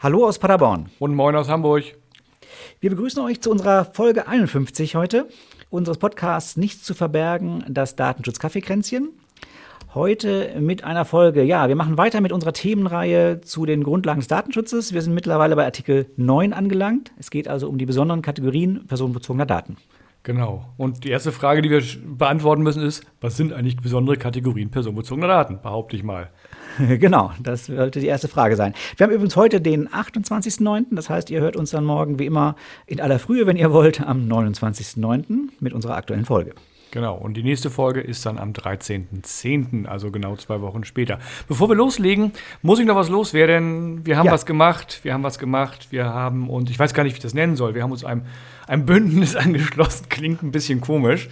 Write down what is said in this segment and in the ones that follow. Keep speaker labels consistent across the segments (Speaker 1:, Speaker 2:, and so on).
Speaker 1: Hallo aus Paderborn.
Speaker 2: Und moin aus Hamburg.
Speaker 1: Wir begrüßen euch zu unserer Folge 51 heute unseres Podcasts Nichts zu verbergen, das Datenschutz-Kaffeekränzchen. Heute mit einer Folge, ja, wir machen weiter mit unserer Themenreihe zu den Grundlagen des Datenschutzes. Wir sind mittlerweile bei Artikel 9 angelangt. Es geht also um die besonderen Kategorien personenbezogener Daten.
Speaker 2: Genau. Und die erste Frage, die wir beantworten müssen, ist, was sind eigentlich besondere Kategorien personenbezogener Daten? Behaupte ich mal.
Speaker 1: genau, das sollte die erste Frage sein. Wir haben übrigens heute den 28.09., das heißt, ihr hört uns dann morgen wie immer in aller Frühe, wenn ihr wollt, am 29.09. mit unserer aktuellen Folge.
Speaker 2: Genau, und die nächste Folge ist dann am 13.10., also genau zwei Wochen später. Bevor wir loslegen, muss ich noch was loswerden. Wir haben ja. was gemacht, wir haben was gemacht, wir haben, und ich weiß gar nicht, wie ich das nennen soll, wir haben uns einem, einem Bündnis angeschlossen, klingt ein bisschen komisch.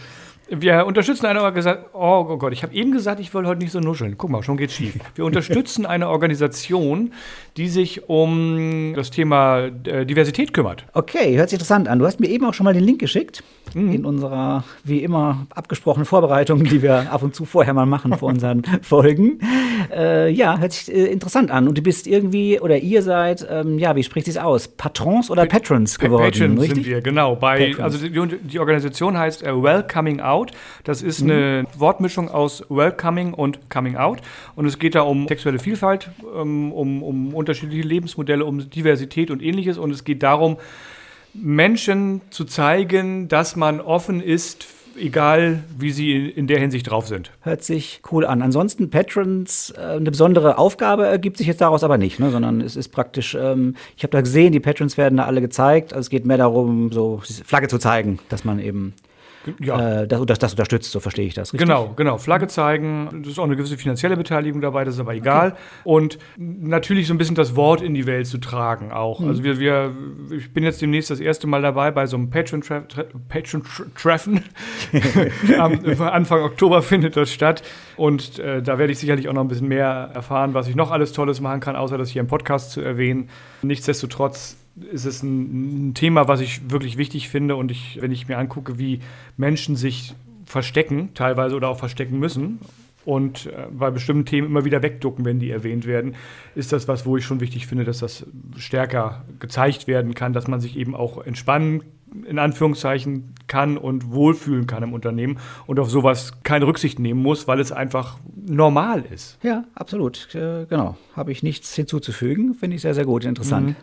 Speaker 2: Wir unterstützen eine Organisation. Oh, oh, Gott, ich habe eben gesagt, ich will heute nicht so nuscheln. Guck mal, schon geht's schief. Wir unterstützen eine Organisation, die sich um das Thema äh, Diversität kümmert.
Speaker 1: Okay, hört sich interessant an. Du hast mir eben auch schon mal den Link geschickt mhm. in unserer, wie immer, abgesprochenen Vorbereitung, die wir ab und zu vorher mal machen vor unseren Folgen. Äh, ja, hört sich äh, interessant an. Und du bist irgendwie, oder ihr seid, ähm, ja, wie spricht es aus? Patrons oder Patrons geworden?
Speaker 2: Patrons richtig? sind wir, genau. Bei, also die, die, Organisation heißt uh, Welcoming Out. Out. Das ist mhm. eine Wortmischung aus Welcoming und Coming Out. Und es geht da um sexuelle Vielfalt, um, ähm, um, um unterschiedliche Lebensmodelle, um Diversität und ähnliches. Und es geht darum, Menschen zu zeigen, dass man offen ist egal wie sie in der Hinsicht drauf sind.
Speaker 1: Hört sich cool an. Ansonsten Patrons, äh, eine besondere Aufgabe ergibt sich jetzt daraus aber nicht, ne? sondern es ist praktisch, ähm, ich habe da gesehen, die Patrons werden da alle gezeigt. Also es geht mehr darum, so Flagge zu zeigen, dass man eben ja. äh, das, das, unterstützt, so verstehe ich das.
Speaker 2: Richtig? Genau, genau. Flagge zeigen, das ist auch eine gewisse finanzielle Beteiligung dabei, das ist aber egal. Okay. Und natürlich so ein bisschen das Wort in die Welt zu tragen auch. Mhm. Also wir, wir, ich bin jetzt demnächst das erste Mal dabei bei so einem Patron-Treffen. Anfang Oktober findet das statt. Und äh, da werde ich sicherlich auch noch ein bisschen mehr erfahren, was ich noch alles Tolles machen kann, außer das hier im Podcast zu erwähnen. Nichtsdestotrotz ist es ein, ein, Thema, was ich wirklich wichtig finde. Und ich, wenn ich mir angucke, wie Menschen sich verstecken, teilweise oder auch verstecken müssen, und äh, bei bestimmten Themen immer wieder wegducken, wenn die erwähnt werden, ist das was, wo ich schon wichtig finde, dass das stärker gezeigt werden kann, dass man sich eben auch entspannen in Anführungszeichen kann und wohlfühlen kann im Unternehmen und auf sowas keine Rücksicht nehmen muss, weil es einfach normal ist.
Speaker 1: Ja, absolut. Äh, genau. Habe ich nichts hinzuzufügen. Finde ich sehr, sehr gut. Interessant. Mhm.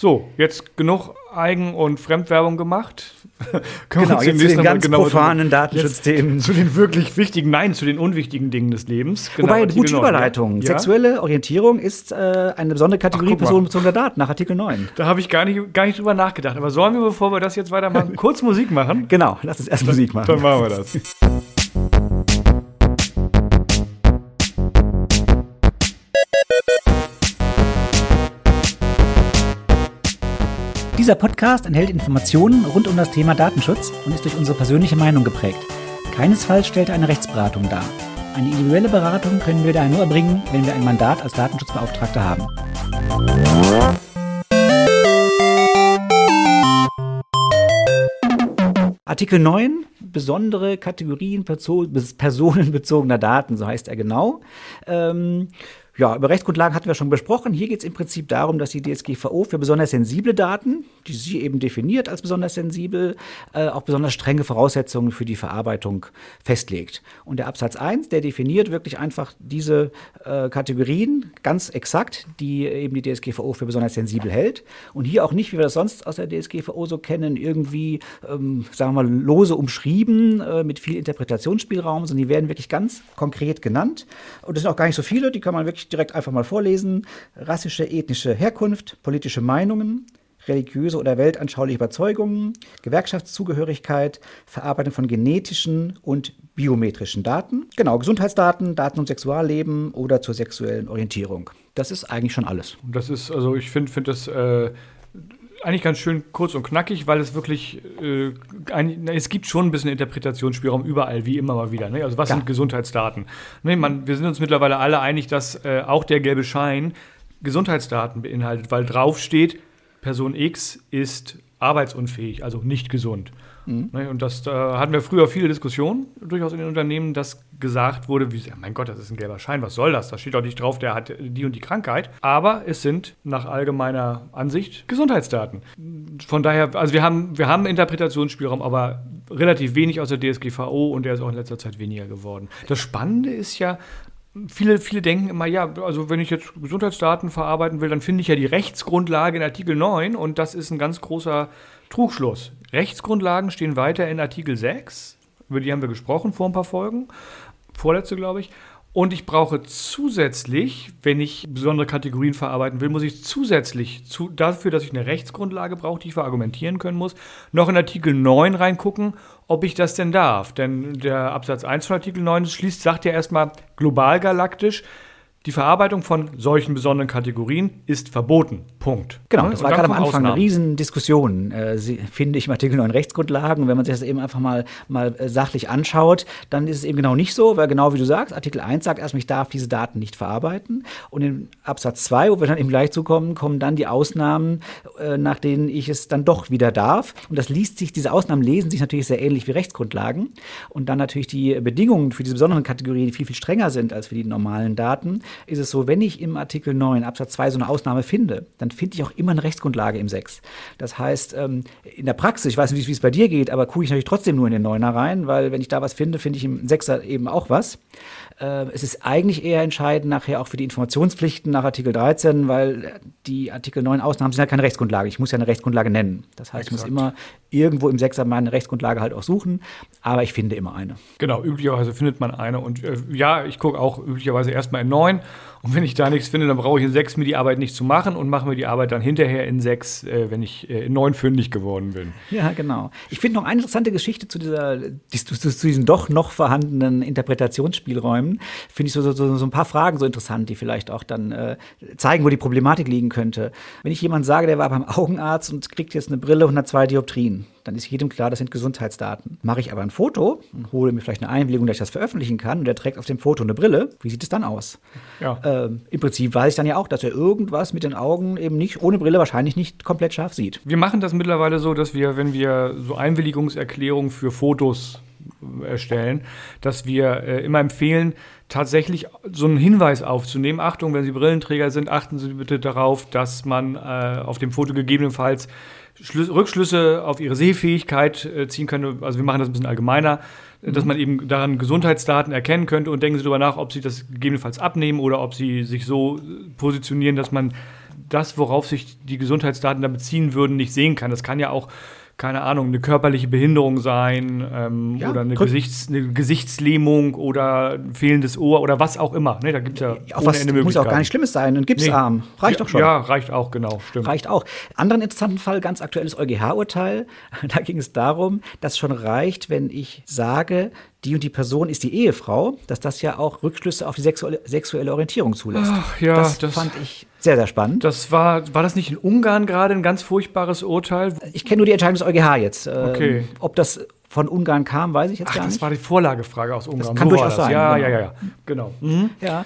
Speaker 2: So, jetzt genug Eigen- und Fremdwerbung gemacht.
Speaker 1: genau, jetzt zu den ganz genau profanen Datenschutzthemen.
Speaker 2: Zu den wirklich wichtigen, nein, zu den unwichtigen Dingen des Lebens.
Speaker 1: Genau, Wobei, gute Überleitung. Ja? Sexuelle Orientierung ist äh, eine besondere Kategorie personenbezogener Daten nach Artikel 9.
Speaker 2: Da habe ich gar nicht, gar nicht drüber nachgedacht. Aber sollen wir, bevor wir das jetzt weitermachen, kurz Musik machen?
Speaker 1: Genau, lass uns erst Musik machen.
Speaker 2: Dann machen wir das.
Speaker 1: Dieser Podcast enthält Informationen rund um das Thema Datenschutz und ist durch unsere persönliche Meinung geprägt. Keinesfalls stellt er eine Rechtsberatung dar. Eine individuelle Beratung können wir daher nur erbringen, wenn wir ein Mandat als Datenschutzbeauftragter haben. Artikel 9, besondere Kategorien personenbezogener Daten, so heißt er genau. Ähm, ja, über Rechtsgrundlagen hatten wir schon besprochen. Hier geht es im Prinzip darum, dass die DSGVO für besonders sensible Daten, die sie eben definiert als besonders sensibel, äh, auch besonders strenge Voraussetzungen für die Verarbeitung festlegt. Und der Absatz 1, der definiert wirklich einfach diese äh, Kategorien ganz exakt, die eben die DSGVO für besonders sensibel hält. Und hier auch nicht, wie wir das sonst aus der DSGVO so kennen, irgendwie, ähm, sagen wir mal, lose umschrieben äh, mit viel Interpretationsspielraum, sondern die werden wirklich ganz konkret genannt. Und das sind auch gar nicht so viele, die kann man wirklich direkt einfach mal vorlesen. Rassische, ethnische Herkunft, politische Meinungen, religiöse oder weltanschauliche Überzeugungen, Gewerkschaftszugehörigkeit, Verarbeitung von genetischen und biometrischen Daten, genau, Gesundheitsdaten, Daten um Sexualleben oder zur sexuellen Orientierung. Das ist eigentlich schon alles.
Speaker 2: Das ist, also ich finde find das äh, eigentlich ganz schön kurz und knackig, weil es wirklich, äh, ein, es gibt schon ein bisschen Interpretationsspielraum überall, wie immer mal wieder. Ne? Also was ja. sind Gesundheitsdaten? Ne, man, wir sind uns mittlerweile alle einig, dass äh, auch der gelbe Schein Gesundheitsdaten beinhaltet, weil drauf steht, Person X ist arbeitsunfähig, also nicht gesund. Mhm. Ne, und das da hatten wir früher viele Diskussionen durchaus in den Unternehmen, dass gesagt wurde, wie, mein Gott, das ist ein gelber Schein, was soll das? Da steht doch nicht drauf, der hat die und die Krankheit. Aber es sind nach allgemeiner Ansicht Gesundheitsdaten. Von daher, also wir haben, wir haben Interpretationsspielraum, aber relativ wenig aus der DSGVO und der ist auch in letzter Zeit weniger geworden. Das Spannende ist ja, Viele, viele denken immer, ja, also wenn ich jetzt Gesundheitsdaten verarbeiten will, dann finde ich ja die Rechtsgrundlage in Artikel 9 und das ist ein ganz großer Trugschluss. Rechtsgrundlagen stehen weiter in Artikel 6, über die haben wir gesprochen vor ein paar Folgen, vorletzte glaube ich. Und ich brauche zusätzlich, wenn ich besondere Kategorien verarbeiten will, muss ich zusätzlich zu, dafür, dass ich eine Rechtsgrundlage brauche, die ich verargumentieren können muss, noch in Artikel 9 reingucken, ob ich das denn darf. Denn der Absatz 1 von Artikel 9 schließt, sagt ja erstmal global galaktisch, die Verarbeitung von solchen besonderen Kategorien ist verboten. Punkt.
Speaker 1: Genau, das war gerade am Anfang Ausnahmen. eine Riesendiskussion, äh, finde ich, im Artikel 9 Rechtsgrundlagen. Und wenn man sich das eben einfach mal, mal äh, sachlich anschaut, dann ist es eben genau nicht so, weil genau wie du sagst, Artikel 1 sagt erstmal, ich darf diese Daten nicht verarbeiten. Und in Absatz 2, wo wir dann eben gleich zukommen, kommen dann die Ausnahmen, äh, nach denen ich es dann doch wieder darf. Und das liest sich, diese Ausnahmen lesen sich natürlich sehr ähnlich wie Rechtsgrundlagen. Und dann natürlich die Bedingungen für diese besonderen Kategorien, die viel, viel strenger sind als für die normalen Daten ist es so, wenn ich im Artikel 9 Absatz 2 so eine Ausnahme finde, dann finde ich auch immer eine Rechtsgrundlage im 6. Das heißt, ähm, in der Praxis, ich weiß nicht, wie es bei dir geht, aber gucke ich natürlich trotzdem nur in den 9er rein, weil wenn ich da was finde, finde ich im 6er eben auch was. Äh, es ist eigentlich eher entscheidend nachher auch für die Informationspflichten nach Artikel 13, weil die Artikel 9 Ausnahmen sind ja keine Rechtsgrundlage. Ich muss ja eine Rechtsgrundlage nennen. Das heißt, Exakt. ich muss immer irgendwo im 6er meine Rechtsgrundlage halt auch suchen, aber ich finde immer eine.
Speaker 2: Genau, üblicherweise findet man eine und äh, ja, ich gucke auch üblicherweise erstmal in 9 time. Und wenn ich da nichts finde, dann brauche ich in 6 mir die Arbeit nicht zu machen und mache mir die Arbeit dann hinterher in 6, äh, wenn ich äh, in 9 fündig geworden bin.
Speaker 1: Ja, genau. Ich finde noch eine interessante Geschichte zu, dieser, zu, zu diesen doch noch vorhandenen Interpretationsspielräumen. Finde ich so, so, so, ein paar Fragen so interessant, die vielleicht auch dann äh, zeigen, wo die Problematik liegen könnte. Wenn ich jemand sage, der war beim Augenarzt und kriegt jetzt eine Brille 102 Dioptrien, dann ist jedem klar, das sind Gesundheitsdaten. Mache ich aber ein Foto und hole mir vielleicht eine Einwilligung, dass ich das veröffentlichen kann und der trägt auf dem Foto eine Brille, wie sieht es dann aus? Ja. Ähm, Im Prinzip weiß ich dann ja auch, dass er irgendwas mit den Augen eben nicht, ohne Brille wahrscheinlich nicht komplett scharf sieht.
Speaker 2: Wir machen das mittlerweile so, dass wir, wenn wir so Einwilligungserklärungen für Fotos erstellen, dass wir äh, immer empfehlen, tatsächlich so einen Hinweis aufzunehmen. Achtung, wenn Sie Brillenträger sind, achten Sie bitte darauf, dass man äh, auf dem Foto gegebenenfalls Schlüs Rückschlüsse auf ihre Sehfähigkeit äh, ziehen könnte. Also wir machen das ein bisschen allgemeiner. Dass man eben daran Gesundheitsdaten erkennen könnte und denken Sie darüber nach, ob Sie das gegebenenfalls abnehmen oder ob Sie sich so positionieren, dass man das, worauf sich die Gesundheitsdaten da beziehen würden, nicht sehen kann. Das kann ja auch keine Ahnung, eine körperliche Behinderung sein ähm, ja, oder eine, Gesichts-, eine, Gesichtslähmung oder ein fehlendes Ohr oder was auch immer. Ne, da gibt es ja
Speaker 1: auch was muss auch gar nicht Schlimmes sein. Ein Gipsarm nee. reicht
Speaker 2: ja,
Speaker 1: doch schon.
Speaker 2: Ja, reicht auch, genau.
Speaker 1: Stimmt. Reicht auch. Anderen interessanten Fall, ganz aktuelles EuGH-Urteil. Da ging es darum, dass schon reicht, wenn ich sage, die und die Person ist die Ehefrau, dass das ja auch Rückschlüsse auf die sexuelle, sexuelle Orientierung zulässt. Ach,
Speaker 2: ja,
Speaker 1: das, das, fand ich sehr, sehr spannend.
Speaker 2: Das war, war das nicht in Ungarn gerade ein ganz furchtbares Urteil?
Speaker 1: Ich kenne nur die Entscheidung des EuGH jetzt. Ähm, okay. ob das von Ungarn kam, weiß ich jetzt
Speaker 2: Ach,
Speaker 1: gar
Speaker 2: nicht.
Speaker 1: Das
Speaker 2: war die Vorlagefrage aus Ungarn. Das
Speaker 1: kann so durchaus sein.
Speaker 2: Ja, genau. ja, ja, ja. Genau.
Speaker 1: Mhm. Ja.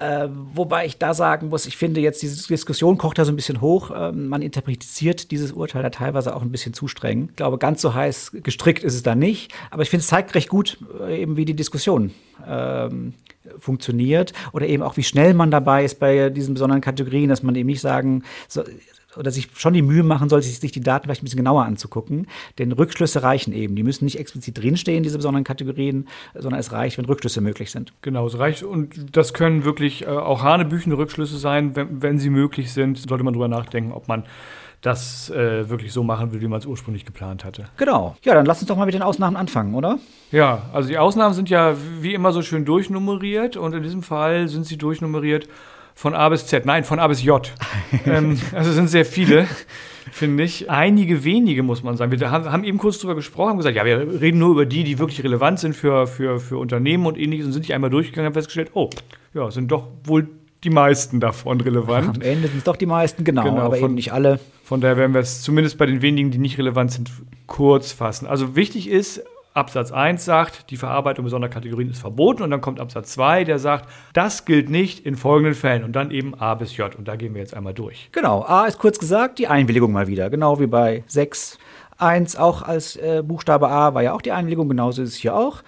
Speaker 1: Äh, wobei ich da sagen muss, ich finde jetzt, diese Diskussion kocht da so ein bisschen hoch. Ähm, man interpretiert dieses Urteil da teilweise auch ein bisschen zu streng. Ich glaube, ganz so heiß gestrickt ist es da nicht. Aber ich finde, es zeigt recht gut, äh, eben wie die Diskussion ähm, funktioniert oder eben auch, wie schnell man dabei ist bei diesen besonderen Kategorien, dass man eben nicht sagen, so, oder sich schon die Mühe machen sollte, sich die Daten vielleicht ein bisschen genauer anzugucken. Denn Rückschlüsse reichen eben. Die müssen nicht explizit drinstehen, diese besonderen Kategorien, sondern es reicht, wenn Rückschlüsse möglich sind.
Speaker 2: Genau, es reicht. Und das können wirklich äh, auch hanebüchende Rückschlüsse sein, wenn, wenn sie möglich sind. Sollte man darüber nachdenken, ob man das äh, wirklich so machen will, wie man es ursprünglich geplant hatte.
Speaker 1: Genau. Ja, dann lass uns doch mal mit den Ausnahmen anfangen, oder?
Speaker 2: Ja, also die Ausnahmen sind ja wie immer so schön durchnummeriert und in diesem Fall sind sie durchnummeriert von A bis Z. Nein, von A bis J. ähm, also sind sehr viele, finde ich. Einige wenige, muss man sagen. Wir haben, eben kurz drüber gesprochen, haben gesagt, ja, wir reden nur über die, die wirklich relevant sind für, für, für Unternehmen und ähnliches und sind nicht einmal durchgegangen und haben festgestellt, oh, ja, sind doch wohl die meisten davon relevant.
Speaker 1: Am Ende sind es doch die meisten, genau, genau aber von, eben nicht alle.
Speaker 2: Von daher werden wir es zumindest bei den wenigen, die nicht relevant sind, kurz fassen. Also wichtig ist, Absatz 1 sagt, die Verarbeitung besonderer Kategorien ist verboten und dann kommt Absatz 2, der sagt, das gilt nicht in folgenden Fällen und dann eben A bis J und da gehen wir jetzt einmal durch.
Speaker 1: Genau, A ist kurz gesagt die Einwilligung mal wieder, genau wie bei 6 1 auch als äh, Buchstabe A war ja auch die Einwilligung, genauso ist es hier auch.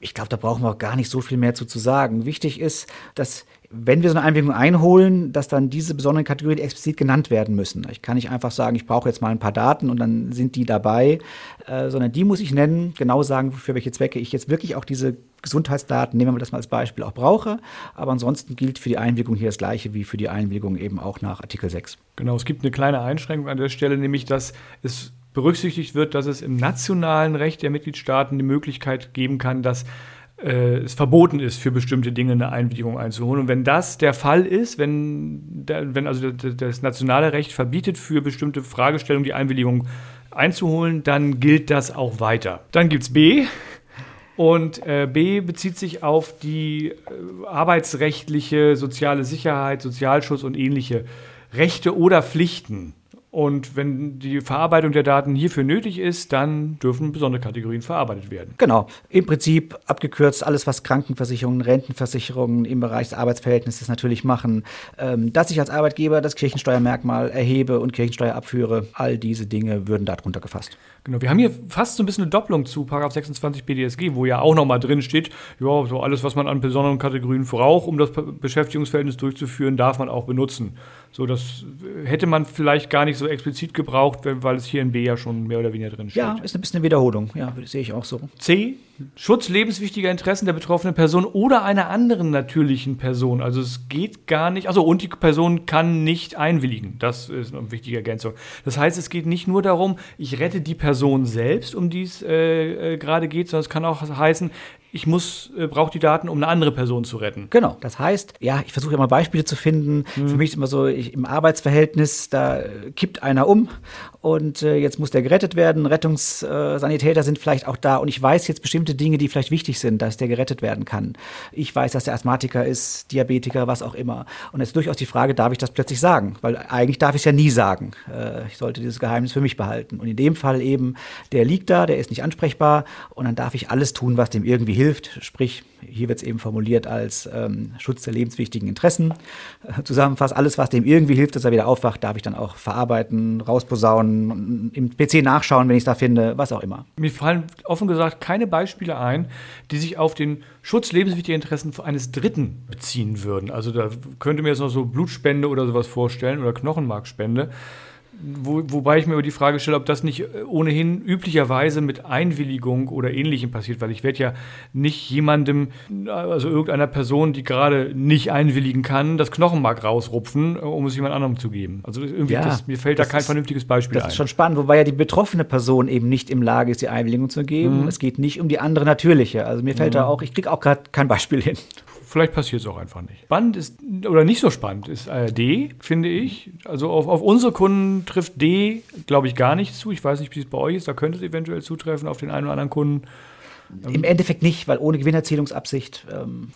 Speaker 1: Ich glaube, da brauchen wir auch gar nicht so viel mehr zu, zu sagen. Wichtig ist, dass wenn wir so eine Einwilligung einholen, dass dann diese besonderen Kategorien explizit genannt werden müssen. Ich kann nicht einfach sagen, ich brauche jetzt mal ein paar Daten und dann sind die dabei, äh, sondern die muss ich nennen, genau sagen, für welche Zwecke ich jetzt wirklich auch diese Gesundheitsdaten, nehmen wir das mal als Beispiel, auch brauche. Aber ansonsten gilt für die Einwilligung hier das Gleiche wie für die Einwilligung eben auch nach Artikel 6.
Speaker 2: Genau, es gibt eine kleine Einschränkung an der Stelle, nämlich dass es berücksichtigt wird, dass es im nationalen Recht der Mitgliedstaaten die Möglichkeit geben kann, dass äh, es verboten ist, für bestimmte Dinge eine Einwilligung einzuholen. Und wenn das der Fall ist, wenn, wenn also das nationale Recht verbietet, für bestimmte Fragestellungen die Einwilligung einzuholen, dann gilt das auch weiter. Dann gibt es B. Und äh, B bezieht sich auf die äh, arbeitsrechtliche, soziale Sicherheit, Sozialschutz und ähnliche Rechte oder Pflichten und wenn die Verarbeitung der Daten hierfür nötig ist, dann dürfen besondere Kategorien verarbeitet werden.
Speaker 1: Genau. Im Prinzip abgekürzt alles, was Krankenversicherungen, Rentenversicherungen im Bereich des Arbeitsverhältnisses natürlich machen. Ähm, dass ich als Arbeitgeber das Kirchensteuermerkmal erhebe und Kirchensteuer abführe, all diese Dinge würden darunter gefasst.
Speaker 2: Genau, wir haben hier fast so ein bisschen eine Doppelung zu 26 BDSG, wo ja auch nochmal drin steht, ja, so alles, was man an besonderen Kategorien braucht, um das Beschäftigungsverhältnis durchzuführen, darf man auch benutzen. So, das hätte man vielleicht gar nicht so explizit gebraucht, weil es hier in B ja schon mehr oder weniger drin steht.
Speaker 1: Ja, ist ein bisschen eine Wiederholung. Ja, sehe ich auch so.
Speaker 2: C, Schutz lebenswichtiger Interessen der betroffenen Person oder einer anderen natürlichen Person. Also es geht gar nicht, also und die Person kann nicht einwilligen. Das ist eine wichtige Ergänzung. Das heißt, es geht nicht nur darum, ich rette die Person selbst, um die es äh, äh, gerade geht, sondern es kann auch heißen, ich muss, äh, brauche die Daten, um eine andere Person zu retten.
Speaker 1: Genau. Das heißt, ja, ich versuche immer Beispiele zu finden. Mhm. Für mich ist immer so, ich, im Arbeitsverhältnis, da kippt einer um und äh, jetzt muss der gerettet werden. Rettungssanitäter sind vielleicht auch da und ich weiß jetzt bestimmte Dinge, die vielleicht wichtig sind, dass der gerettet werden kann. Ich weiß, dass der Asthmatiker ist, Diabetiker, was auch immer. Und jetzt durchaus die Frage, darf ich das plötzlich sagen? Weil eigentlich darf ich es ja nie sagen. Äh, ich sollte dieses Geheimnis für mich behalten. Und in dem Fall eben, der liegt da, der ist nicht ansprechbar und dann darf ich alles tun, was dem irgendwie hilft. Sprich, hier wird es eben formuliert als ähm, Schutz der lebenswichtigen Interessen. Äh, zusammenfasst, alles, was dem irgendwie hilft, dass er wieder aufwacht, darf ich dann auch verarbeiten, rausposaunen, im PC nachschauen, wenn ich es da finde, was auch immer.
Speaker 2: Mir fallen offen gesagt keine Beispiele ein, die sich auf den Schutz lebenswichtiger Interessen eines Dritten beziehen würden. Also da könnte mir jetzt noch so Blutspende oder sowas vorstellen oder Knochenmarkspende. Wo, wobei ich mir über die Frage stelle, ob das nicht äh, ohnehin üblicherweise mit Einwilligung oder Ähnlichem passiert, weil ich werde ja nicht jemandem, also irgendeiner Person, die gerade nicht einwilligen kann, das Knochenmark rausrupfen, äh, um es jemand anderem zu geben. Also irgendwie, ja, das, mir fällt da kein ist, vernünftiges Beispiel
Speaker 1: das ein. Das ist schon spannend, wobei ja die betroffene Person eben nicht im Lage ist, die Einwilligung zu geben. Mhm. Es geht nicht um die andere natürliche. Also mir fällt mhm. da auch, ich kriege auch gerade kein Beispiel hin.
Speaker 2: Vielleicht passiert es auch einfach nicht. Spannend ist, oder nicht so spannend, ist äh, D, finde ich. Also auf, auf unsere Kunden trifft D, glaube ich, gar nicht zu. Ich weiß nicht, wie es bei euch ist. Da könnte es eventuell zutreffen auf den einen oder anderen Kunden.
Speaker 1: Im Endeffekt nicht, weil ohne Gewinnerzielungsabsicht. Ähm,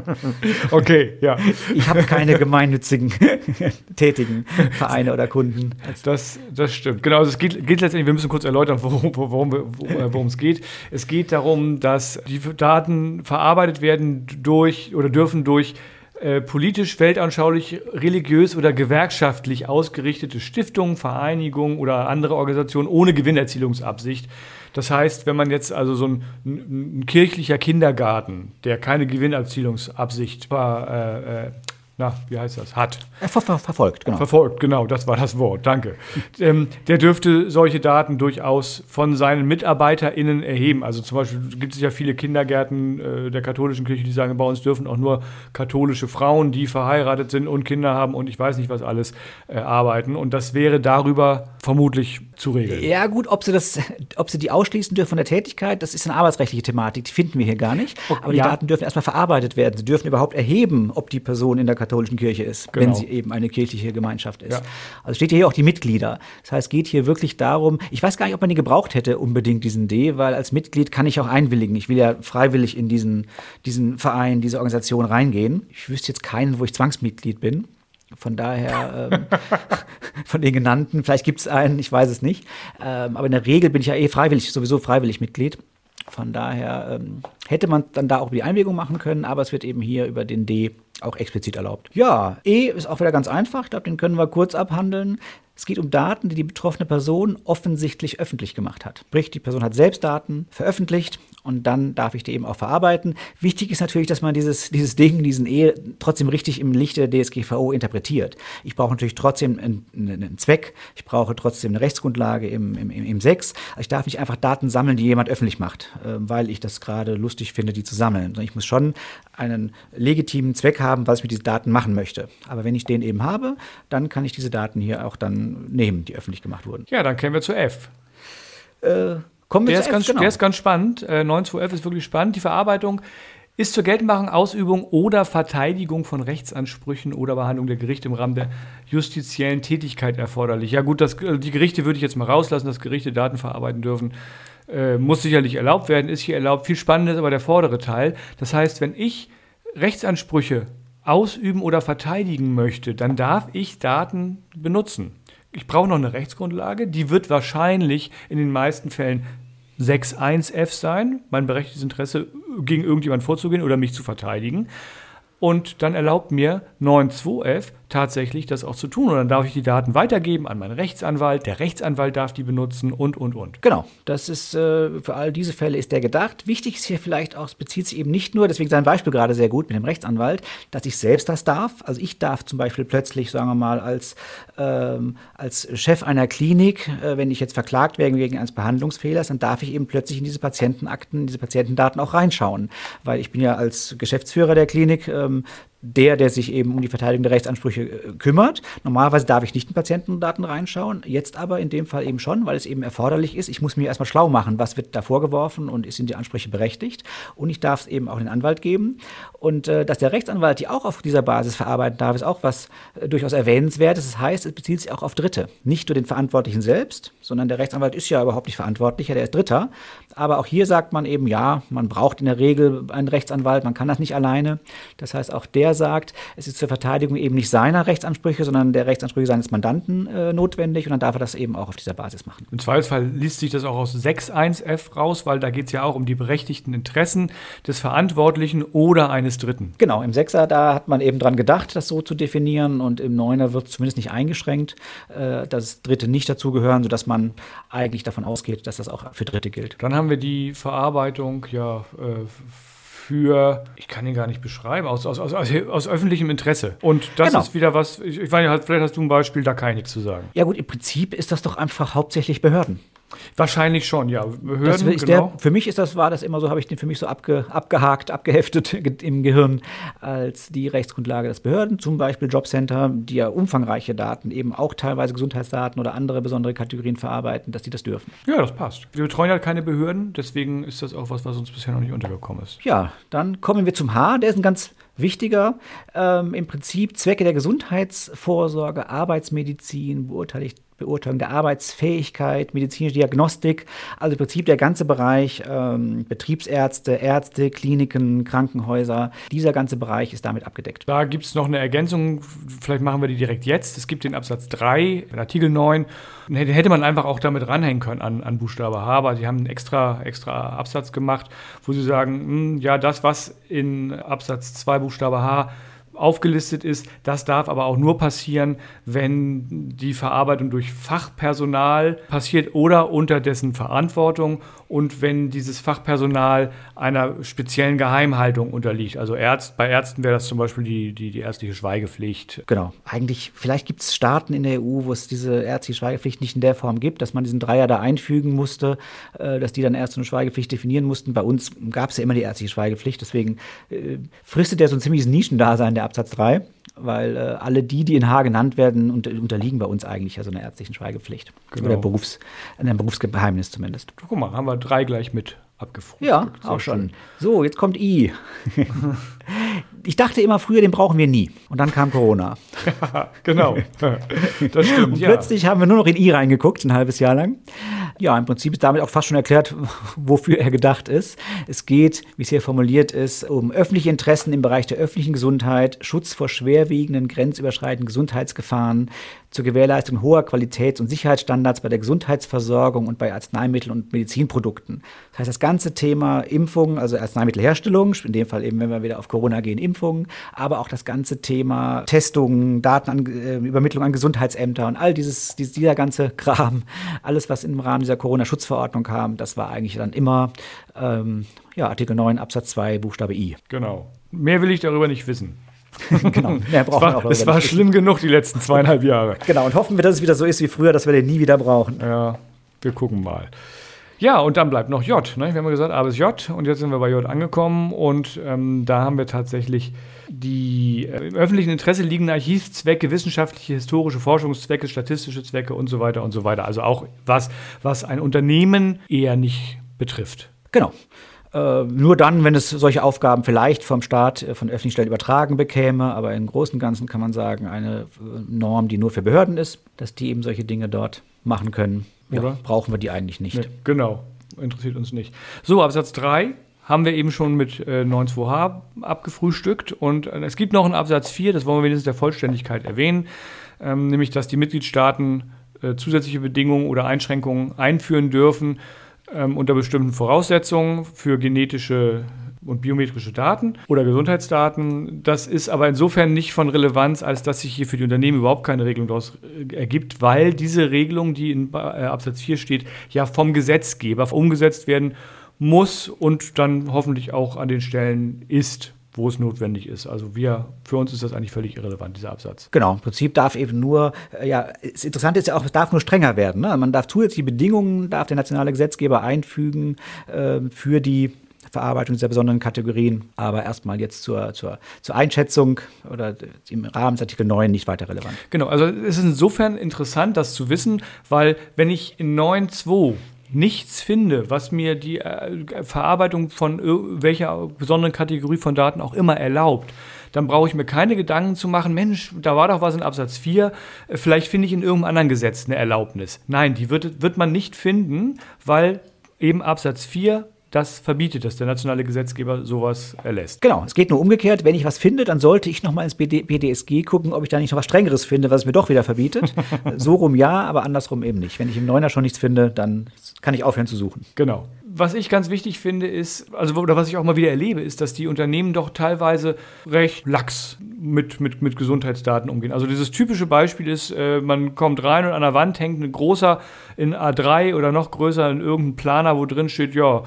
Speaker 2: okay, ja.
Speaker 1: Ich habe keine gemeinnützigen tätigen Vereine oder Kunden.
Speaker 2: Das, das stimmt. Genau, also es geht, geht letztendlich, wir müssen kurz erläutern, worum, worum, worum es geht. Es geht darum, dass die Daten verarbeitet werden durch oder dürfen durch äh, politisch, weltanschaulich, religiös oder gewerkschaftlich ausgerichtete Stiftungen, Vereinigungen oder andere Organisationen ohne Gewinnerzielungsabsicht das heißt, wenn man jetzt also so ein, ein kirchlicher Kindergarten, der keine Gewinnerzielungsabsicht war, äh, äh, na, wie heißt das, hat.
Speaker 1: Ver ver verfolgt,
Speaker 2: genau. Verfolgt, genau, das war das Wort, danke. ähm, der dürfte solche Daten durchaus von seinen MitarbeiterInnen erheben. Also zum Beispiel gibt es ja viele Kindergärten äh, der katholischen Kirche, die sagen, bei uns dürfen auch nur katholische Frauen, die verheiratet sind und Kinder haben und ich weiß nicht was alles, äh, arbeiten. Und das wäre darüber vermutlich zu regeln.
Speaker 1: Ja, gut, ob sie das, ob sie die ausschließen dürfen von der Tätigkeit, das ist eine arbeitsrechtliche Thematik, die finden wir hier gar nicht. Okay, Aber die ja. Daten dürfen erstmal verarbeitet werden. Sie dürfen überhaupt erheben, ob die Person in der katholischen Kirche ist, genau. wenn sie eben eine kirchliche Gemeinschaft ist. Ja. Also steht hier auch die Mitglieder. Das heißt, es geht hier wirklich darum, ich weiß gar nicht, ob man die gebraucht hätte, unbedingt diesen D, weil als Mitglied kann ich auch einwilligen. Ich will ja freiwillig in diesen, diesen Verein, diese Organisation reingehen. Ich wüsste jetzt keinen, wo ich Zwangsmitglied bin. Von daher, ähm, von den genannten, vielleicht gibt es einen, ich weiß es nicht. Ähm, aber in der Regel bin ich ja eh freiwillig, sowieso freiwillig Mitglied. Von daher ähm, hätte man dann da auch die Einwilligung machen können, aber es wird eben hier über den D auch explizit erlaubt. Ja, E ist auch wieder ganz einfach. Ich glaube, den können wir kurz abhandeln. Es geht um Daten, die die betroffene Person offensichtlich öffentlich gemacht hat. Sprich, die Person hat selbst Daten veröffentlicht und dann darf ich die eben auch verarbeiten. Wichtig ist natürlich, dass man dieses, dieses Ding, diesen E trotzdem richtig im Licht der DSGVO interpretiert. Ich brauche natürlich trotzdem einen, einen Zweck, ich brauche trotzdem eine Rechtsgrundlage im, im, im 6. Also ich darf nicht einfach Daten sammeln, die jemand öffentlich macht, äh, weil ich das gerade lustig finde, die zu sammeln. Ich muss schon einen legitimen Zweck haben, was ich mit diesen Daten machen möchte. Aber wenn ich den eben habe, dann kann ich diese Daten hier auch dann nehmen, die öffentlich gemacht wurden.
Speaker 2: Ja, dann kämen wir zu F.
Speaker 1: Äh, kommen wir
Speaker 2: der,
Speaker 1: zu
Speaker 2: ist
Speaker 1: F,
Speaker 2: ganz,
Speaker 1: genau.
Speaker 2: der ist ganz spannend. Äh, 9.2f ist wirklich spannend. Die Verarbeitung ist zur Geltendmachung, Ausübung oder Verteidigung von Rechtsansprüchen oder Behandlung der Gerichte im Rahmen der justiziellen Tätigkeit erforderlich. Ja gut, das, die Gerichte würde ich jetzt mal rauslassen, dass Gerichte Daten verarbeiten dürfen. Äh, muss sicherlich erlaubt werden, ist hier erlaubt. Viel spannender ist aber der vordere Teil. Das heißt, wenn ich Rechtsansprüche ausüben oder verteidigen möchte, dann darf ich Daten benutzen. Ich brauche noch eine Rechtsgrundlage, die wird wahrscheinlich in den meisten Fällen 6.1f sein, mein berechtigtes Interesse gegen irgendjemand vorzugehen oder mich zu verteidigen. Und dann erlaubt mir 9.2f tatsächlich das auch zu tun. Und dann darf ich die Daten weitergeben an meinen Rechtsanwalt. Der Rechtsanwalt darf die benutzen und, und, und.
Speaker 1: Genau, das ist äh, für all diese Fälle ist der gedacht. Wichtig ist hier vielleicht auch, es bezieht sich eben nicht nur, deswegen sein Beispiel gerade sehr gut mit dem Rechtsanwalt, dass ich selbst das darf. Also ich darf zum Beispiel plötzlich, sagen wir mal, als, ähm, als Chef einer Klinik, äh, wenn ich jetzt verklagt werde wegen eines Behandlungsfehlers, dann darf ich eben plötzlich in diese Patientenakten, in diese Patientendaten auch reinschauen. Weil ich bin ja als Geschäftsführer der Klinik ähm, der, der sich eben um die Verteidigung der Rechtsansprüche äh, kümmert. Normalerweise darf ich nicht in Patientendaten reinschauen, jetzt aber in dem Fall eben schon, weil es eben erforderlich ist. Ich muss mir erstmal schlau machen, was wird da vorgeworfen und sind die Ansprüche berechtigt. Und ich darf es eben auch den Anwalt geben. Und äh, dass der Rechtsanwalt die auch auf dieser Basis verarbeiten darf, ist auch was äh, durchaus erwähnenswertes. Das heißt, es bezieht sich auch auf Dritte. Nicht nur den Verantwortlichen selbst, sondern der Rechtsanwalt ist ja überhaupt nicht verantwortlicher, der ist Dritter. Aber auch hier sagt man eben, ja, man braucht in der Regel einen Rechtsanwalt, man kann das nicht alleine. Das heißt, auch der sagt, es ist zur Verteidigung eben nicht seiner Rechtsansprüche, sondern der Rechtsansprüche seines Mandanten äh, notwendig und dann darf er das eben auch auf dieser Basis machen.
Speaker 2: Im Zweifelsfall liest sich das auch aus 6.1f raus, weil da geht es ja auch um die berechtigten Interessen des Verantwortlichen oder eines Dritten.
Speaker 1: Genau, im Sechser, da hat man eben dran gedacht, das so zu definieren und im Neuner wird zumindest nicht eingeschränkt, äh, dass Dritte nicht dazugehören, sodass man eigentlich davon ausgeht, dass das auch für Dritte gilt.
Speaker 2: Dann haben wir die Verarbeitung, ja, äh, für, ich kann ihn gar nicht beschreiben, aus, aus, aus, aus öffentlichem Interesse. Und das
Speaker 1: Genau.
Speaker 2: ist wieder was, ich, ich weiß nicht, vielleicht hast du ein Beispiel, da kann ich nichts zu sagen.
Speaker 1: Ja gut, im Prinzip ist das doch einfach hauptsächlich Behörden.
Speaker 2: Wahrscheinlich schon, ja. Behörden,
Speaker 1: Das
Speaker 2: genau.
Speaker 1: der, für mich ist das, war das immer so, habe ich den für mich so abge, abgehakt, abgeheftet ge- im Gehirn als die Rechtsgrundlage des Behörden, zum Beispiel Jobcenter, die ja umfangreiche Daten, eben auch teilweise Gesundheitsdaten oder andere besondere Kategorien verarbeiten, dass die das dürfen.
Speaker 2: ja, das passt. Wir betreuen ja keine Behörden, deswegen ist das auch was, was uns bisher noch nicht untergekommen ist.
Speaker 1: Ja, dann kommen wir zum H, der ist ein ganz wichtiger. Ähm, Im Prinzip Zwecke der Gesundheitsvorsorge, Arbeitsmedizin, Beurteilung, Beurteilung der Arbeitsfähigkeit, medizinische Diagnostik, also im Prinzip der ganze Bereich ähm, Betriebsärzte, Ärzte, Kliniken, Krankenhäuser, dieser ganze Bereich ist damit abgedeckt.
Speaker 2: Da gibt es noch eine Ergänzung, vielleicht machen wir die direkt jetzt. Es gibt den Absatz 3, in Artikel 9. Den hätte- man einfach auch damit ranhängen können an, an Buchstabe H, aber sie haben einen extra, extra Absatz gemacht, wo sie sagen, hm, ja, das, was in Absatz 2 Buchstabe H aufgelistet ist, das darf aber auch nur passieren, wenn die Verarbeitung durch Fachpersonal passiert oder unter dessen Verantwortung und wenn dieses Fachpersonal einer speziellen Geheimhaltung unterliegt. Also Ärzt, bei Ärzten wäre das zum Beispiel die, die, die ärztliche Schweigepflicht.
Speaker 1: Genau. Eigentlich, vielleicht gibt es Staaten in der EU, wo es diese ärztliche Schweigepflicht nicht in der Form gibt, dass man diesen Dreier da einfügen musste, äh, dass die dann so eine Schweigepflicht definieren mussten. Bei uns gab es ja immer die ärztliche Schweigepflicht, deswegen äh, fristet der so ein ziemliches Nischendasein, der Absatz 3, weil äh, alle die, die in H genannt werden, unter, unterliegen bei uns eigentlich ja so einer ärztlichen Schweigepflicht.
Speaker 2: Genau.
Speaker 1: Oder Berufs, einem Berufsgeheimnis zumindest.
Speaker 2: Guck mal, haben wir drei gleich mit abgefrühstückt.
Speaker 1: Ja, auch schon. So, jetzt kommt I. ich dachte immer früher, den brauchen wir nie. Und dann kam Corona.
Speaker 2: Genau. Das stimmt,
Speaker 1: Und
Speaker 2: ja.
Speaker 1: plötzlich haben wir nur noch in I reingeguckt, ein halbes Jahr lang. Ja, im Prinzip ist damit auch fast schon erklärt, wofür er gedacht ist. Es geht, wie es hier formuliert ist, um öffentliche Interessen im Bereich der öffentlichen Gesundheit, Schutz vor schwerwiegenden, grenzüberschreitenden Gesundheitsgefahren, zur Gewährleistung hoher Qualitäts- und Sicherheitsstandards bei der Gesundheitsversorgung und bei Arzneimitteln und Medizinprodukten. Das heißt, das ganze Thema Impfung, also Arzneimittelherstellung, in dem Fall eben, wenn wir wieder auf Corona gehen, Impfungen, aber auch das ganze Thema Testungen, Datenübermittlung an, äh, an Gesundheitsämter und all dieses, dieser ganze Kram, alles, was im Rahmen dieser Corona-Schutzverordnung kam, das war eigentlich dann immer ähm, ja, Artikel 9 Absatz 2 Buchstabe I.
Speaker 2: Genau. Mehr will ich darüber nicht wissen.
Speaker 1: genau, mehr brauchen
Speaker 2: es war, es war schlimm genug die letzten zweieinhalb Jahre.
Speaker 1: Genau, und hoffen wir, dass es wieder so ist wie früher, dass wir den nie wieder brauchen.
Speaker 2: Ja, wir gucken mal. Ja, und dann bleibt noch J. Ne? Wir haben gesagt A bis J und jetzt sind wir bei J angekommen und ähm, da haben wir tatsächlich die äh, im öffentlichen Interesse liegenden Archivzwecke, wissenschaftliche, historische Forschungszwecke, statistische Zwecke und so weiter und so weiter. Also auch was, was ein Unternehmen eher nicht betrifft.
Speaker 1: Genau. Äh, nur dann, wenn es solche Aufgaben vielleicht vom Staat, äh, von öffentlichen Stellen übertragen bekäme, aber im Großen und Ganzen kann man sagen, eine äh, Norm, die nur für Behörden ist, dass die eben solche Dinge dort machen können. Ja, brauchen wir die eigentlich nicht. Nee,
Speaker 2: genau, interessiert uns nicht. So, Absatz 3 haben wir eben schon mit äh, 9.2h abgefrühstückt und äh, es gibt noch einen Absatz 4, das wollen wir wenigstens der Vollständigkeit erwähnen, ähm, nämlich dass die Mitgliedstaaten zusätzliche Bedingungen oder Einschränkungen einführen dürfen, ähm, unter bestimmten Voraussetzungen für genetische und biometrische Daten oder Gesundheitsdaten. Das ist aber insofern nicht von Relevanz, als dass sich hier für die Unternehmen überhaupt keine Regelung daraus äh, ergibt, weil diese Regelung, die in äh, Absatz 4 steht, ja vom Gesetzgeber umgesetzt werden muss und dann hoffentlich auch an den Stellen ist, wo es notwendig ist. Also wir, für uns ist das eigentlich völlig irrelevant, dieser Absatz.
Speaker 1: Genau, im Prinzip darf eben nur, äh, ja, das Interessante ist ja auch, es darf nur strenger werden. Ne? Man darf zusätzliche Bedingungen, darf der nationale Gesetzgeber einfügen äh, für die Verarbeitung dieser besonderen Kategorien, aber erstmal jetzt zur, zur, zur Einschätzung oder im Rahmen des Artikel 9 nicht weiter relevant.
Speaker 2: Genau, also es ist insofern interessant, das zu wissen, weil wenn ich in 9.2 nichts finde, was mir die äh, Verarbeitung von welcher besonderen Kategorie von Daten auch immer erlaubt, dann brauche ich mir keine Gedanken zu machen, Mensch, da war doch was in Absatz 4, äh, vielleicht finde ich in irgendeinem anderen Gesetz eine Erlaubnis. Nein, die wird, wird man nicht finden, weil eben Absatz 4 das verbietet, dass der nationale Gesetzgeber sowas erlässt.
Speaker 1: Genau, es geht nur umgekehrt. Wenn ich was finde, dann sollte ich nochmal ins BD BDSG gucken, ob ich da nicht noch was Strengeres finde, was es mir doch wieder verbietet. so rum ja, aber andersrum eben nicht. Wenn ich im Neuner schon nichts finde, dann kann ich aufhören zu suchen.
Speaker 2: Genau. Was ich ganz wichtig finde, ist, also oder was ich auch mal wieder erlebe, ist, dass die Unternehmen doch teilweise recht lax mit, mit, mit Gesundheitsdaten umgehen. Also dieses typische Beispiel ist, äh, man kommt rein und an der Wand hängt ein großer in A3 oder noch größer in irgendeinem Planer, wo drin steht, ja,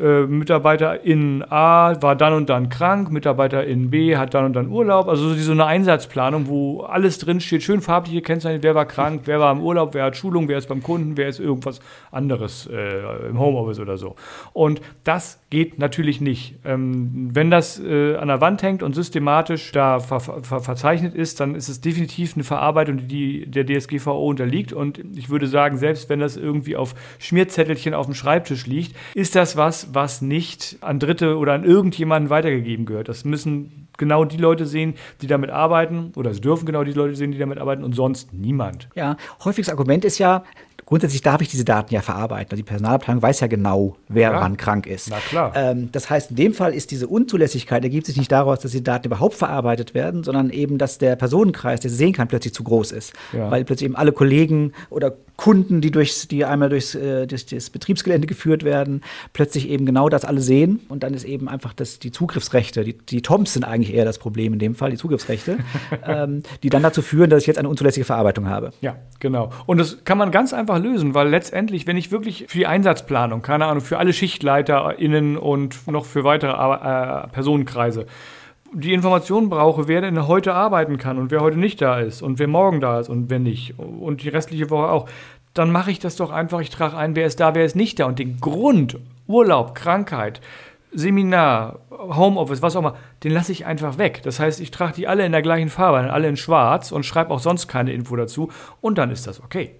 Speaker 2: äh, Mitarbeiter in A war dann und dann krank, Mitarbeiter in B hat dann und dann Urlaub. Also so eine Einsatzplanung, wo alles drinsteht, schön farbliche Kennzeichen, wer war krank, wer war im Urlaub, wer hat Schulung, wer ist beim Kunden, wer ist irgendwas anderes äh, im Homeoffice oder so. Und das geht natürlich nicht. Ähm, wenn das äh, an der Wand hängt und systematisch da ver ver verzeichnet ist, dann ist es definitiv eine Verarbeitung, die der DSGVO unterliegt. Und ich würde sagen, selbst wenn das irgendwie auf Schmierzettelchen auf dem Schreibtisch liegt, ist das was, was nicht an Dritte oder an irgendjemanden weitergegeben gehört. Das müssen genau die Leute sehen, die damit arbeiten, oder es dürfen genau die Leute sehen, die damit arbeiten und sonst niemand.
Speaker 1: Ja, häufiges Argument ist ja, grundsätzlich darf ich diese Daten ja verarbeiten. Also die Personalabteilung weiß ja genau, wer ja. wann krank ist.
Speaker 2: Na klar.
Speaker 1: Ähm, das heißt, in dem Fall ist diese Unzulässigkeit, ergibt sich nicht daraus, dass die Daten überhaupt verarbeitet werden, sondern eben, dass der Personenkreis, der sie sehen kann, plötzlich zu groß ist. Ja. Weil plötzlich eben alle Kollegen oder Kunden, die, durchs, die einmal durchs, äh, durch das Betriebsgelände geführt werden, plötzlich eben genau das alle sehen. Und dann ist eben einfach das, die Zugriffsrechte, die, die TOMs sind eigentlich eher das Problem in dem Fall, die Zugriffsrechte, ähm, die dann dazu führen, dass ich jetzt eine unzulässige Verarbeitung habe.
Speaker 2: Ja, genau. Und das kann man ganz einfach lösen, weil letztendlich, wenn ich wirklich für die Einsatzplanung, keine Ahnung, für alle SchichtleiterInnen und noch für weitere äh, Personenkreise, die Informationen brauche, wer denn heute arbeiten kann und wer heute nicht da ist und wer morgen da ist und wer nicht und die restliche Woche auch, dann mache ich das doch einfach, ich trage ein, wer ist da, wer ist nicht da und den Grund, Urlaub, Krankheit, Seminar, Homeoffice, was auch immer, den lasse ich einfach weg. Das heißt, ich trage die alle in der gleichen Farbe, alle in schwarz und schreibe auch sonst keine Info dazu und dann ist das okay.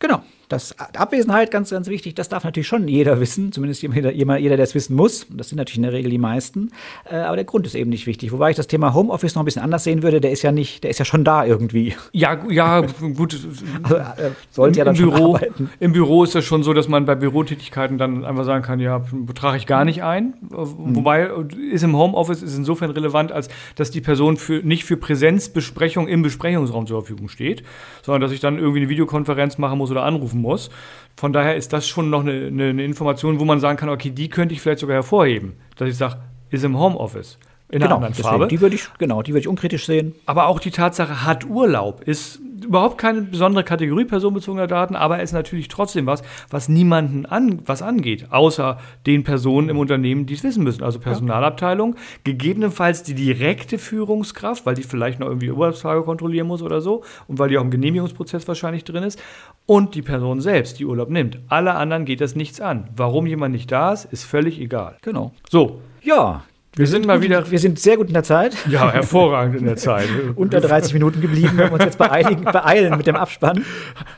Speaker 1: Genau. Das Abwesenheit, ganz, ganz wichtig, das darf natürlich schon jeder wissen, zumindest jeder, jeder der es wissen muss. Und das sind natürlich in der Regel die meisten. Äh, aber der Grund ist eben nicht wichtig. Wobei ich das Thema Homeoffice noch ein bisschen anders sehen würde, der ist ja nicht, der ist ja schon da irgendwie.
Speaker 2: Ja, ja, gut.
Speaker 1: Also, äh, sollte ja dann
Speaker 2: Im Büro,
Speaker 1: arbeiten.
Speaker 2: Im Büro ist das schon so, dass man bei Bürotätigkeiten dann einfach sagen kann, ja, betrage ich gar nicht ein. Wobei ist im Homeoffice ist insofern relevant, als dass die Person für, nicht für Präsenzbesprechung im Besprechungsraum zur Verfügung steht, sondern dass ich dann irgendwie eine Videokonferenz machen muss oder anrufen muss. Von daher ist das schon noch eine, eine, eine Information, wo man sagen kann, okay, die könnte ich vielleicht sogar hervorheben, dass ich sage, ist im Homeoffice. In einer
Speaker 1: Genau,
Speaker 2: anderen
Speaker 1: deswegen,
Speaker 2: Farbe.
Speaker 1: die würde ich, genau, die würde ich unkritisch sehen.
Speaker 2: Aber auch die Tatsache, hat Urlaub, ist überhaupt keine besondere Kategorie personenbezogener Daten, aber ist natürlich trotzdem was, was niemanden an, was angeht, außer den Personen im Unternehmen, die es wissen müssen. Also Personalabteilung, gegebenenfalls die direkte Führungskraft, weil die vielleicht noch irgendwie Urlaubstage kontrollieren muss oder so und weil die auch im Genehmigungsprozess wahrscheinlich drin ist, und die Person selbst, die Urlaub nimmt. Alle anderen geht das nichts an. Warum jemand nicht da ist, ist völlig egal.
Speaker 1: Genau.
Speaker 2: So,
Speaker 1: Ja.
Speaker 2: Wir sind mal wieder
Speaker 1: Wir sind sehr gut in der Zeit.
Speaker 2: ja, hervorragend in der Zeit.
Speaker 1: Unter 30 Minuten geblieben, wenn wir uns jetzt beeiligen, beeilen mit dem Abspann.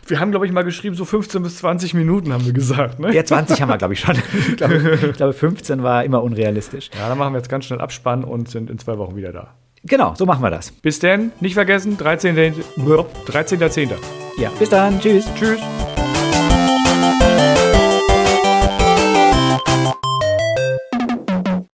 Speaker 2: Wir haben, glaube ich, mal geschrieben, so 15 bis 20 Minuten haben wir gesagt. Ne?
Speaker 1: Ja, 20 haben wir, glaube ich, schon. Ich glaube, ich glaube, 15 war immer unrealistisch.
Speaker 2: Ja, dann machen wir jetzt ganz schnell Abspann und sind in zwei Wochen wieder da.
Speaker 1: Genau, so machen wir das.
Speaker 2: Bis dann, nicht vergessen, 13.10. 13.
Speaker 1: Ja, bis dann. Tschüss.
Speaker 2: Tschüss.